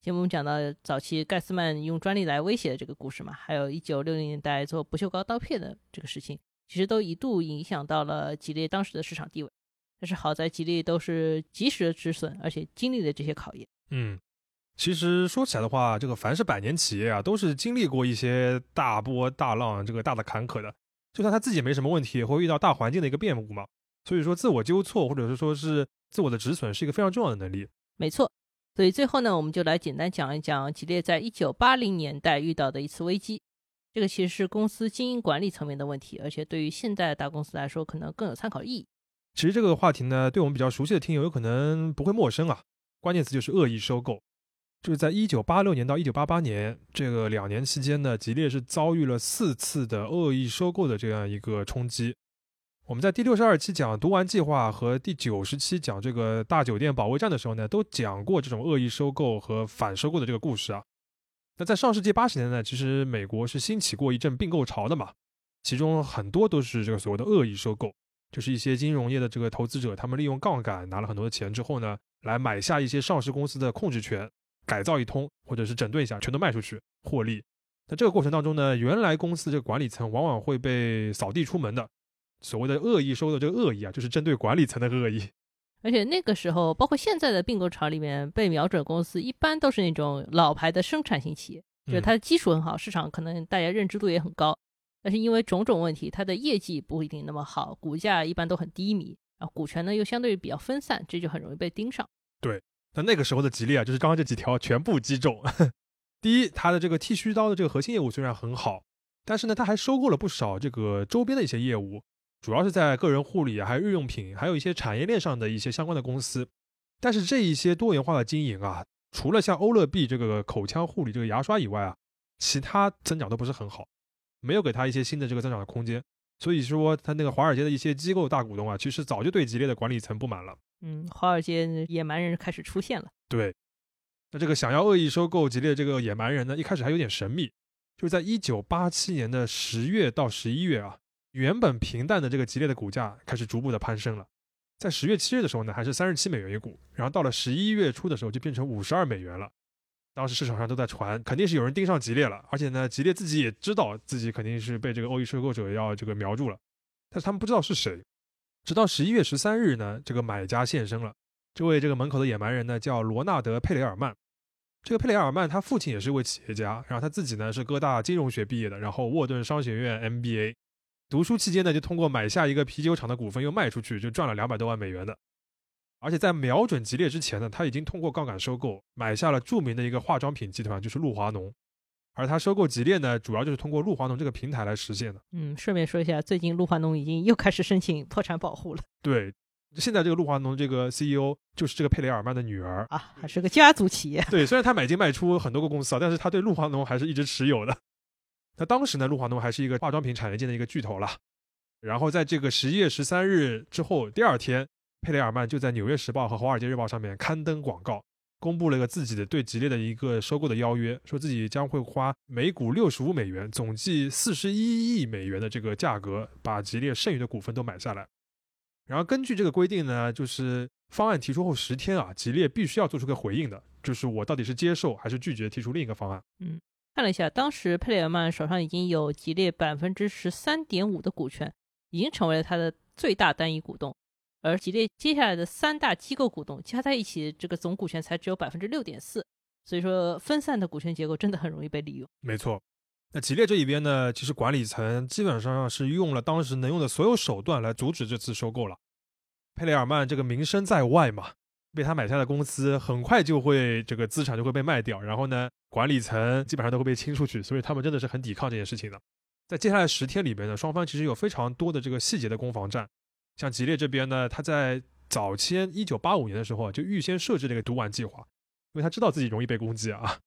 节目讲到早期盖斯曼用专利来威胁的这个故事嘛，还有一九六零年代做不锈钢刀片的这个事情，其实都一度影响到了吉列当时的市场地位。但是好在吉列都是及时止损，而且经历了这些考验。嗯，其实说起来的话，这个凡是百年企业啊，都是经历过一些大波大浪，这个大的坎坷的。就算他自己没什么问题，也会遇到大环境的一个变故嘛。所以说，自我纠错或者是说是自我的止损，是一个非常重要的能力。没错。所以最后呢，我们就来简单讲一讲吉列在一九八零年代遇到的一次危机。这个其实是公司经营管理层面的问题，而且对于现在的大公司来说，可能更有参考意义。其实这个话题呢，对我们比较熟悉的听友有可能不会陌生啊。关键词就是恶意收购。就是在一九八六年到一九八八年这个两年期间呢，吉列是遭遇了四次的恶意收购的这样一个冲击。我们在第六十二期讲读完计划和第九十期讲这个大酒店保卫战的时候呢，都讲过这种恶意收购和反收购的这个故事啊。那在上世纪八十年代，其实美国是兴起过一阵并购潮的嘛，其中很多都是这个所谓的恶意收购，就是一些金融业的这个投资者，他们利用杠杆拿了很多的钱之后呢，来买下一些上市公司的控制权，改造一通或者是整顿一下，全都卖出去获利。在这个过程当中呢，原来公司这个管理层往往会被扫地出门的。所谓的恶意收购这个恶意啊，就是针对管理层的恶意。而且那个时候，包括现在的并购潮里面被瞄准公司，一般都是那种老牌的生产型企业，就是它的基础很好，市场可能大家认知度也很高。但是因为种种问题，它的业绩不一定那么好，股价一般都很低迷，然后股权呢又相对比较分散，这就很容易被盯上。对，但那个时候的吉利啊，就是刚刚这几条全部击中。(laughs) 第一，它的这个剃须刀的这个核心业务虽然很好，但是呢，它还收购了不少这个周边的一些业务。主要是在个人护理啊，还有日用品，还有一些产业链上的一些相关的公司。但是这一些多元化的经营啊，除了像欧乐 B 这个口腔护理这个牙刷以外啊，其他增长都不是很好，没有给他一些新的这个增长的空间。所以说，他那个华尔街的一些机构大股东啊，其实早就对吉列的管理层不满了。嗯，华尔街野蛮人开始出现了。对，那这个想要恶意收购吉列这个野蛮人呢，一开始还有点神秘，就是在一九八七年的十月到十一月啊。原本平淡的这个吉列的股价开始逐步的攀升了，在十月七日的时候呢，还是三十七美元一股，然后到了十一月初的时候就变成五十二美元了。当时市场上都在传，肯定是有人盯上吉列了，而且呢，吉列自己也知道自己肯定是被这个恶意收购者要这个瞄住了，但是他们不知道是谁。直到十一月十三日呢，这个买家现身了，这位这个门口的野蛮人呢叫罗纳德·佩雷尔曼。这个佩雷尔曼他父亲也是一位企业家，然后他自己呢是哥大金融学毕业的，然后沃顿商学院 MBA。读书期间呢，就通过买下一个啤酒厂的股份又卖出去，就赚了两百多万美元的。而且在瞄准吉列之前呢，他已经通过杠杆收购买下了著名的一个化妆品集团，就是露华浓。而他收购吉列呢，主要就是通过露华浓这个平台来实现的。嗯，顺便说一下，最近露华浓已经又开始申请破产保护了对，现在这个露华浓这个 CEO 就是这个佩雷尔曼的女儿。啊，还是个家族企业。对，虽然他买进卖出很多个公司啊，但是他对露华浓还是一直持有的。那当时呢，露华浓还是一个化妆品产业界的一个巨头了。然后在这个十一月十三日之后，第二天，佩雷尔曼就在《纽约时报》和《华尔街日报》上面刊登广告，公布了一个自己的对吉列的一个收购的邀约，说自己将会花每股六十五美元，总计四十一亿美元的这个价格，把吉列剩余的股份都买下来。然后根据这个规定呢，就是方案提出后十天啊，吉列必须要做出个回应的，就是我到底是接受还是拒绝提出另一个方案。嗯看了一下，当时佩雷尔曼手上已经有吉列百分之十三点五的股权，已经成为了他的最大单一股东。而吉列接下来的三大机构股东加在一起，这个总股权才只有百分之六点四，所以说分散的股权结构真的很容易被利用。没错。那吉列这一边呢，其实管理层基本上是用了当时能用的所有手段来阻止这次收购了。佩雷尔曼这个名声在外嘛，被他买下的公司很快就会这个资产就会被卖掉，然后呢，管理层基本上都会被清出去，所以他们真的是很抵抗这件事情的。在接下来十天里边呢，双方其实有非常多的这个细节的攻防战。像吉列这边呢，他在早先一九八五年的时候就预先设置了一个毒丸计划，因为他知道自己容易被攻击啊。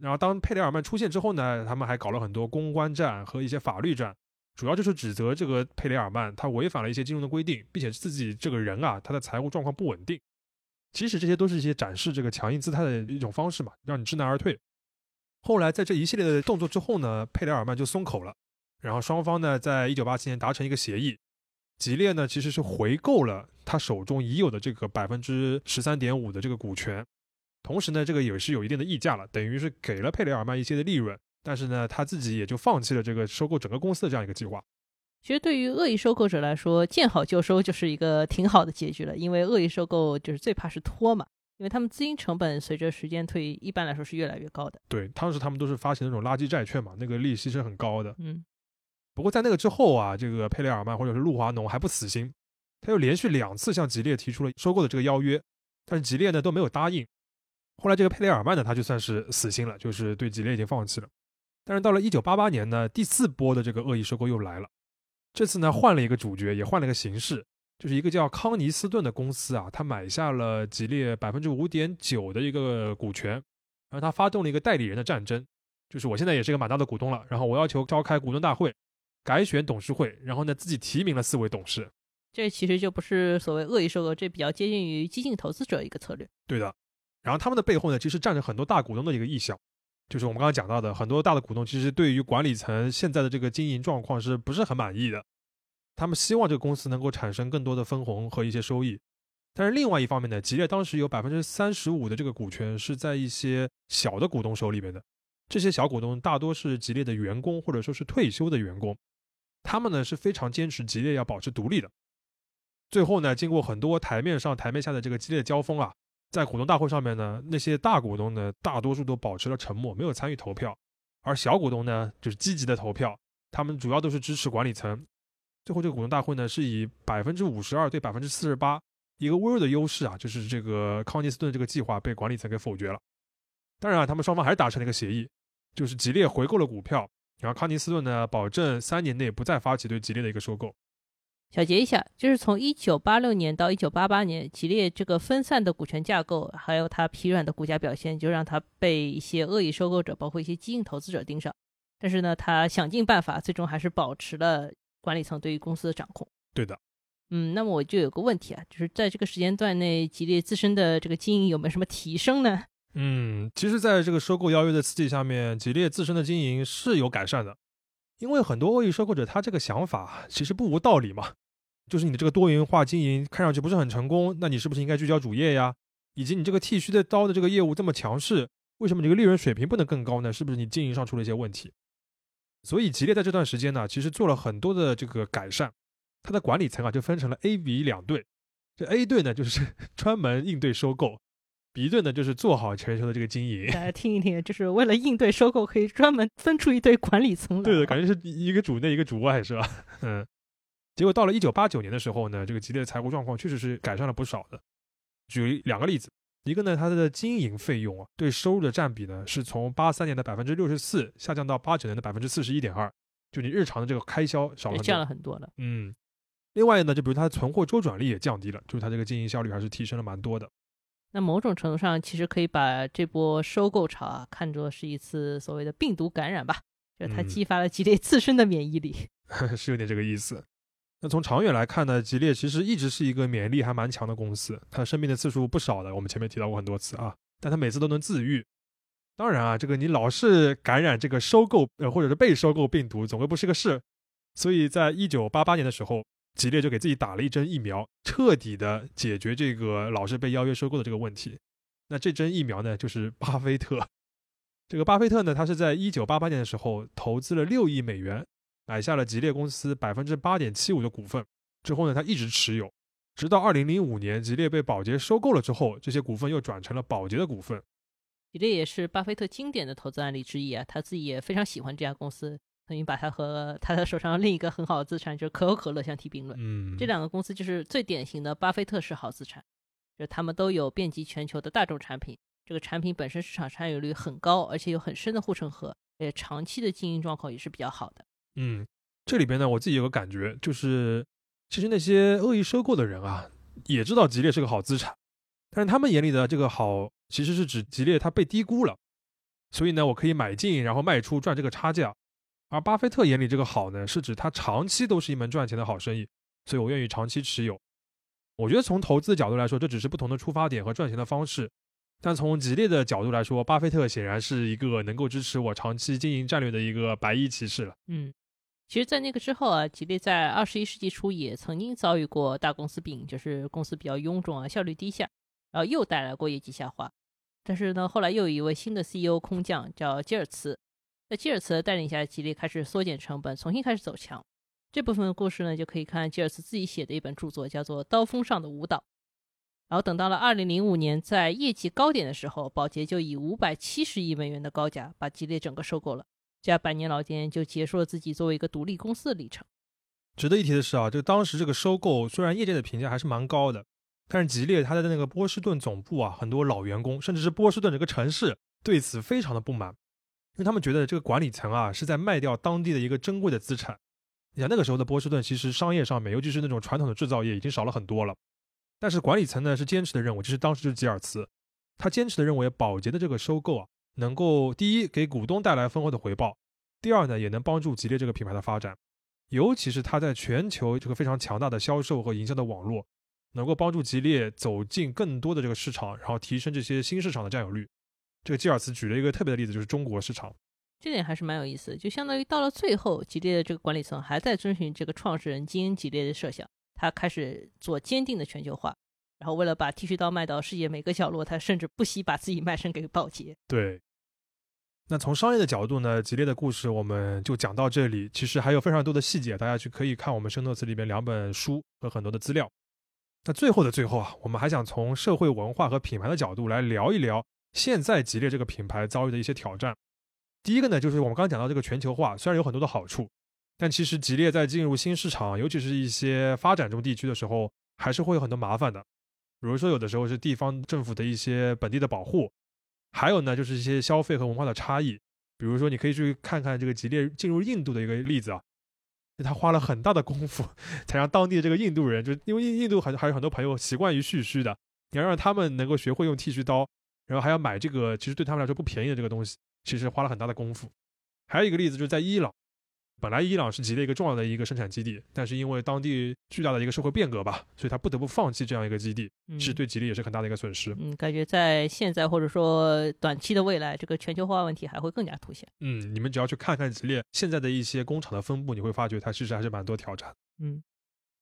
然后当佩雷尔曼出现之后呢，他们还搞了很多公关战和一些法律战，主要就是指责这个佩雷尔曼他违反了一些金融的规定，并且自己这个人啊他的财务状况不稳定。其实这些都是一些展示这个强硬姿态的一种方式嘛，让你知难而退。后来在这一系列的动作之后呢，佩雷尔曼就松口了，然后双方呢在一九八七年达成一个协议，吉列呢其实是回购了他手中已有的这个百分之十三点五的这个股权，同时呢这个也是有一定的溢价了，等于是给了佩雷尔曼一些的利润，但是呢他自己也就放弃了这个收购整个公司的这样一个计划。其实对于恶意收购者来说，见好就收就是一个挺好的结局了，因为恶意收购就是最怕是拖嘛，因为他们资金成本随着时间推移，一般来说是越来越高的。对，当时他们都是发行那种垃圾债券嘛，那个利息是很高的。嗯，不过在那个之后啊，这个佩雷尔曼或者是露华浓还不死心，他又连续两次向吉列提出了收购的这个邀约，但是吉列呢都没有答应。后来这个佩雷尔曼呢，他就算是死心了，就是对吉列已经放弃了。但是到了一九八八年呢，第四波的这个恶意收购又来了，这次呢换了一个主角，也换了个形式，就是一个叫康尼斯顿的公司啊，他买下了吉列百分之五点九的一个股权，然后他发动了一个代理人的战争，就是我现在也是一个蛮大的股东了，然后我要求召开股东大会，改选董事会，然后呢自己提名了四位董事。这其实就不是所谓恶意收购，这比较接近于激进投资者一个策略。对的，然后他们的背后呢，其实站着很多大股东的一个意向，就是我们刚刚讲到的，很多大的股东其实对于管理层现在的这个经营状况是不是很满意的？他们希望这个公司能够产生更多的分红和一些收益。但是另外一方面呢，吉列当时有百分之三十五的这个股权是在一些小的股东手里边的，这些小股东大多是吉列的员工或者说是退休的员工，他们呢是非常坚持吉列要保持独立的。最后呢，经过很多台面上台面下的这个激烈交锋啊，在股东大会上面呢，那些大股东呢，大多数都保持了沉默，没有参与投票，而小股东呢，就是积极的投票，他们主要都是支持管理层。最后这个股东大会呢，是以百分之五十二对百分之四十八一个微弱的优势啊，就是这个康尼斯顿这个计划被管理层给否决了。当然啊，他们双方还是达成了一个协议，就是吉列回购了股票，然后康尼斯顿呢，保证三年内不再发起对吉列的一个收购。小结一下，就是从一九八六年到一九八八年，吉列这个分散的股权架构，还有它疲软的股价表现，就让它被一些恶意收购者，包括一些激进投资者盯上。但是呢，他想尽办法，最终还是保持了管理层对于公司的掌控。对的，嗯，那么我就有个问题啊，就是在这个时间段内，吉列自身的这个经营有没有什么提升呢？嗯，其实，在这个收购邀约的刺激下面，吉列自身的经营是有改善的，因为很多恶意收购者他这个想法其实不无道理嘛，就是你的这个多元化经营看上去不是很成功，那你是不是应该聚焦主业呀？以及你这个剃须的刀的这个业务这么强势，为什么你这个利润水平不能更高呢？是不是你经营上出了一些问题？所以吉列在这段时间呢，其实做了很多的这个改善，它的管理层啊就分成了 A、B 两队，这 A 队呢就是 (laughs) 专门应对收购。B 队呢，就是做好全球的这个经营。大家听一听，就是为了应对收购，可以专门分出一堆管理层来。对的，感觉是一个主内，一个主外，是吧？(laughs) 嗯。结果到了一九八九年的时候呢，这个吉列的财务状况确实是改善了不少的。举两个例子，一个呢，它的经营费用啊，对收入的占比呢，是从八三年的百分之六十四下降到八九年的百分之四十一点二，就你日常的这个开销少了降了很多了。嗯，另外呢，就比如它的存货周转率也降低了，就是它这个经营效率还是提升了蛮多的。那某种程度上，其实可以把这波收购潮啊看作是一次所谓的病毒感染吧，就是它嗯激发了吉列自身的免疫力。(laughs) 是有点这个意思。那从长远来看呢，吉列其实一直是一个免疫力还蛮强的公司，它生病的次数不少的，我们前面提到过很多次啊，但它每次都能自愈。当然啊，这个你老是感染这个收购呃或者是被收购病毒，总归不是个事。所以在一九八八年的时候，吉列就给自己打了一针疫苗，彻底的解决这个老是被邀约收购的这个问题。那这针疫苗呢，就是巴菲特。这个巴菲特呢，他是在一九八八年的时候投资了六亿美元，买下了吉列公司百分之八点七五的股份。之后呢，他一直持有，直到二零零五年吉列被宝洁收购了之后，这些股份又转成了宝洁的股份。吉列也是巴菲特经典的投资案例之一啊，他自己也非常喜欢这家公司，曾经把它和他的手上另一个很好的资产就是可口可乐相提并论。嗯，这两个公司就是最典型的巴菲特式好资产，就他们都有遍及全球的大众产品，这个产品本身市场占有率很高，而且有很深的护城河，而且长期的经营状况也是比较好的。嗯，这里边呢，我自己有个感觉，就是其实那些恶意收购的人啊，也知道吉列是个好资产，但是他们眼里的这个好，其实是指吉列它被低估了，所以呢，我可以买进，然后卖出赚这个差价。而巴菲特眼里这个好呢，是指它长期都是一门赚钱的好生意，所以我愿意长期持有。我觉得从投资的角度来说，这只是不同的出发点和赚钱的方式。但从吉列的角度来说，巴菲特显然是一个能够支持我长期经营战略的一个白衣骑士了。嗯，其实，在那个之后啊，吉列在二十一世纪初也曾经遭遇过大公司病，就是公司比较臃肿啊，效率低下，然后又带来过业绩下滑。但是呢，后来又有一位新的 CEO 空降，叫基尔茨，在基尔茨的带领下，吉列开始缩减成本，重新开始走强。这部分的故事呢，就可以看基尔茨自己写的一本著作，叫做《刀锋上的舞蹈》。然后等到了二零零五年，在业绩高点的时候，宝洁就以五百七十亿美元的高价把吉列整个收购了。这百年老店就结束了自己作为一个独立公司的历程。值得一提的是啊，就当时这个收购虽然业界的评价还是蛮高的，但是吉列它的那个波士顿总部啊，很多老员工甚至是波士顿这个城市对此非常的不满，因为他们觉得这个管理层啊是在卖掉当地的一个珍贵的资产。你想那个时候的波士顿，其实商业上面，尤其是那种传统的制造业已经少了很多了，但是管理层呢是坚持的认为，就是当时就是吉尔茨，他坚持的认为宝洁的这个收购啊，能够第一给股东带来丰厚的回报，第二呢也能帮助吉列这个品牌的发展。尤其是它在全球这个非常强大的销售和营销的网络，能够帮助吉列走进更多的这个市场，然后提升这些新市场的占有率。这个基尔茨举了一个特别的例子，就是中国市场。这点还是蛮有意思，就相当于到了最后，吉列的这个管理层还在遵循这个创始人基恩吉列的设想，他开始做坚定的全球化，然后为了把剃须刀卖到世界每个角落，他甚至不惜把自己卖身给保洁。对。那从商业的角度呢，吉列的故事我们就讲到这里。其实还有非常多的细节，大家去可以看我们生动词里面两本书和很多的资料。那最后的最后啊，我们还想从社会文化和品牌的角度来聊一聊现在吉列这个品牌遭遇的一些挑战。第一个呢，就是我们刚刚讲到这个全球化，虽然有很多的好处，但其实吉列在进入新市场，尤其是一些发展中地区的时候，还是会有很多麻烦的。比如说，有的时候是地方政府的一些本地的保护，还有呢，就是一些消费和文化的差异。比如说，你可以去看看这个吉列进入印度的一个例子啊，他花了很大的功夫，才让当地的这个印度人，就因为印印度还还有很多朋友习惯于蓄须的，你要让他们能够学会用剃须刀，然后还要买这个其实对他们来说不便宜的这个东西，其实花了很大的功夫。还有一个例子就是在伊朗，本来伊朗是吉列一个重要的一个生产基地，但是因为当地巨大的一个社会变革吧，所以他不得不放弃这样一个基地，嗯其实对吉列也是很大的一个损失。嗯，感觉在现在或者说短期的未来，这个全球化问题还会更加凸显。嗯，你们只要去看看吉列现在的一些工厂的分布，你会发觉它其实还是蛮多挑战。嗯，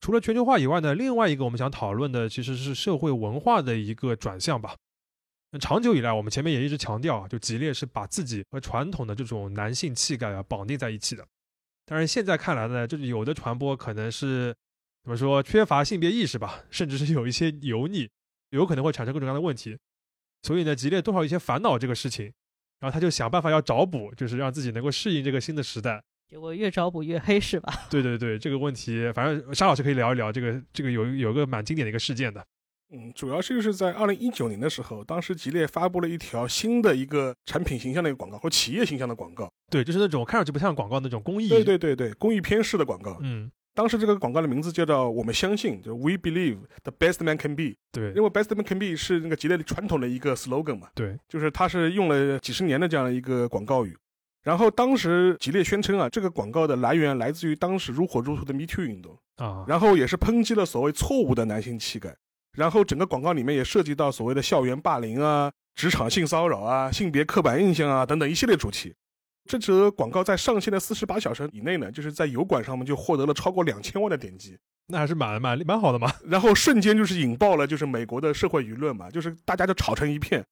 除了全球化以外呢，另外一个我们想讨论的其实是社会文化的一个转向吧。那长久以来，我们前面也一直强调啊，就吉列是把自己和传统的这种男性气概啊绑定在一起的。当然，现在看来呢，就是有的传播可能是怎么说，缺乏性别意识吧，甚至是有一些油腻，有可能会产生各种各样的问题。所以呢，吉列多少有些烦恼这个事情，然后他就想办法要找补，就是让自己能够适应这个新的时代。结果越找补越黑是吧？对对对，这个问题，反正沙老师可以聊一聊这个这个有有个蛮经典的一个事件的。嗯，主要是就是在二零一九年的时候，当时吉列发布了一条新的一个产品形象的一个广告，或企业形象的广告。对，就是那种看上去不像广告那种公益。对对对对，公益片式的广告。嗯，当时这个广告的名字叫做“我们相信”，就 “We believe the best man can be”。对，因为 “best man can be” 是那个吉列传统的一个 slogan 嘛。对，就是它是用了几十年的这样的一个广告语。然后当时吉列宣称啊，这个广告的来源来自于当时如火如荼的 Me Too 运动啊，然后也是抨击了所谓错误的男性气概。然后整个广告里面也涉及到所谓的校园霸凌啊、职场性骚扰啊、性别刻板印象啊等等一系列主题。这则广告在上线的四十八小时以内呢，就是在油管上面就获得了超过两千万的点击，那还是蛮蛮蛮好的嘛。然后瞬间就是引爆了就是美国的社会舆论嘛，就是大家就吵成一片，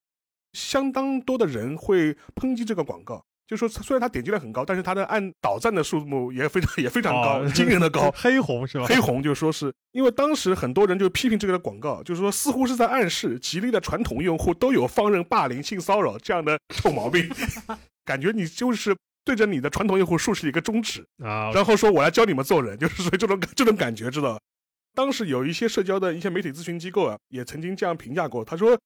相当多的人会抨击这个广告。就说虽然它点击量很高，但是它的按导赞的数目也非常也非常高，(laughs) 惊人的高。(laughs) 黑红是吧？黑红就说是因为当时很多人就批评这个的广告，就是说似乎是在暗示吉利的传统用户都有放任霸凌、性骚扰这样的 (laughs) 臭毛病，感觉你就是对着你的传统用户竖起一个中指啊，然后说我来教你们做人，就是所以这种这种感觉知道。当时有一些社交的一些媒体咨询机构啊，也曾经这样评价过，他说。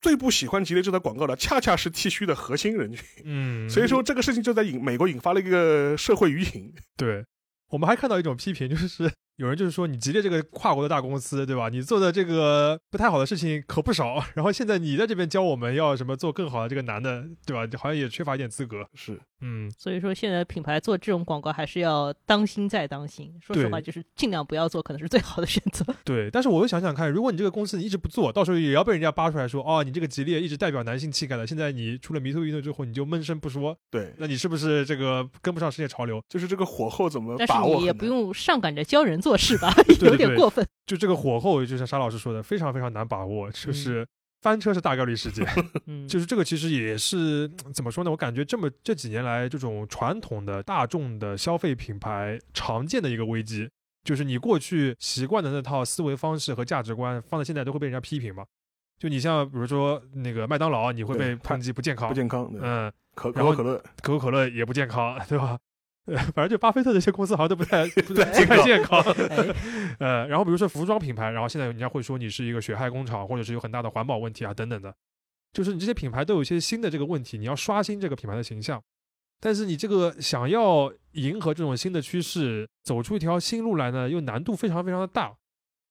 最不喜欢吉列这条广告的，恰恰是剃须的核心人群。嗯，所以说这个事情就在引美国引发了一个社会舆情。对，我们还看到一种批评，就是。有人就是说，你吉列这个跨国的大公司，对吧？你做的这个不太好的事情可不少。然后现在你在这边教我们要什么做更好的这个男的，对吧？好像也缺乏一点资格。是，嗯。所以说现在品牌做这种广告还是要当心再当心。说实话，就是尽量不要做，可能是最好的选择。对，但是我又想想看，如果你这个公司你一直不做到时候也要被人家扒出来说，哦，你这个吉列一直代表男性气概的，现在你出了迷途运动之后你就闷声不说。对，那你是不是这个跟不上世界潮流？就是这个火候怎么把握？但是你也不用上赶着教人做事吧。(laughs) 有点过分，就这个火候，就像沙老师说的，非常非常难把握。就是翻车是大概率事件，(laughs) (laughs) 就是这个其实也是怎么说呢？我感觉这么这几年来，这种传统的大众的消费品牌常见的一个危机，就是你过去习惯的那套思维方式和价值观，放在现在都会被人家批评嘛。就你像比如说那个麦当劳，你会被抨击不健康，不健康，嗯，可可口可乐，可口可乐也不健康，对吧？(laughs) 反正就巴菲特这些公司好像都不太 (laughs) 不太健康，(laughs) 呃，然后比如说服装品牌，然后现在人家会说你是一个血汗工厂，或者是有很大的环保问题啊等等的，就是你这些品牌都有一些新的这个问题，你要刷新这个品牌的形象，但是你这个想要迎合这种新的趋势，走出一条新路来呢，又难度非常非常的大。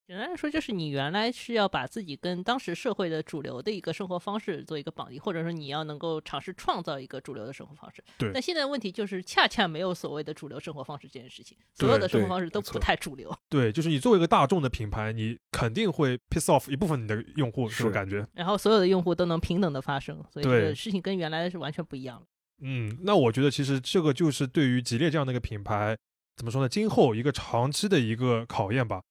简单来说，就是你原来是要把自己跟当时社会的主流的一个生活方式做一个绑定，或者说你要能够尝试创造一个主流的生活方式。对。但现在问题就是，恰恰没有所谓的主流生活方式这件事情，所有的生活方式都不太主流。对，就是你作为一个大众的品牌，你肯定会 piss off 一部分你的用户，这种感觉。然后所有的用户都能平等的发生，所以这个事情跟原来是完全不一样的。嗯，那我觉得其实这个就是对于吉列这样的一个品牌，怎么说呢？今后一个长期的一个考验吧。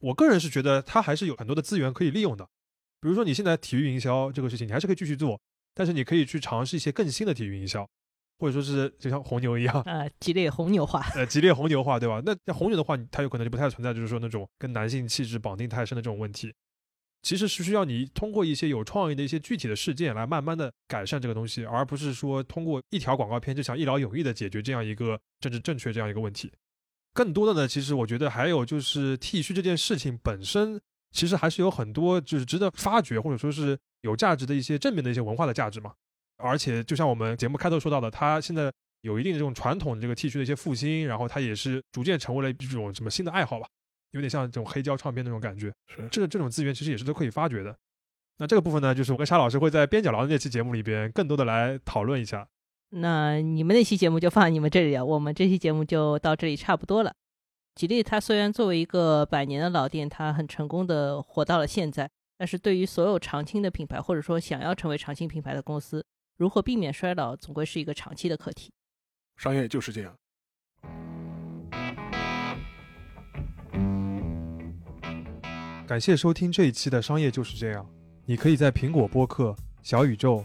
我个人是觉得它还是有很多的资源可以利用的，比如说你现在体育营销这个事情，你还是可以继续做，但是你可以去尝试一些更新的体育营销，或者说是就像红牛一样，呃，激烈红牛化，呃，激烈红牛化，对吧？那像红牛的话，它有可能就不太存在，就是说那种跟男性气质绑定太深的这种问题，其实是需要你通过一些有创意的一些具体的事件来慢慢的改善这个东西，而不是说通过一条广告片就想一劳永逸的解决这样一个政治正确这样一个问题。更多的呢，其实我觉得还有就是剃须这件事情本身，其实还是有很多就是值得发掘或者说是有价值的一些正面的一些文化的价值嘛。而且就像我们节目开头说到的，它现在有一定的这种传统这个剃须的一些复兴，然后它也是逐渐成为了一种什么新的爱好吧，有点像这种黑胶唱片那种感觉。是这个这种资源其实也是都可以发掘的。那这个部分呢，就是我跟沙老师会在边角聊的那期节目里边更多的来讨论一下。那你们那期节目就放在你们这里啊，我们这期节目就到这里差不多了。吉利它虽然作为一个百年的老店，它很成功的活到了现在，但是对于所有长青的品牌，或者说想要成为长青品牌的公司，如何避免衰老，总归是一个长期的课题。商业就是这样。感谢收听这一期的《商业就是这样》，你可以在苹果播客、小宇宙、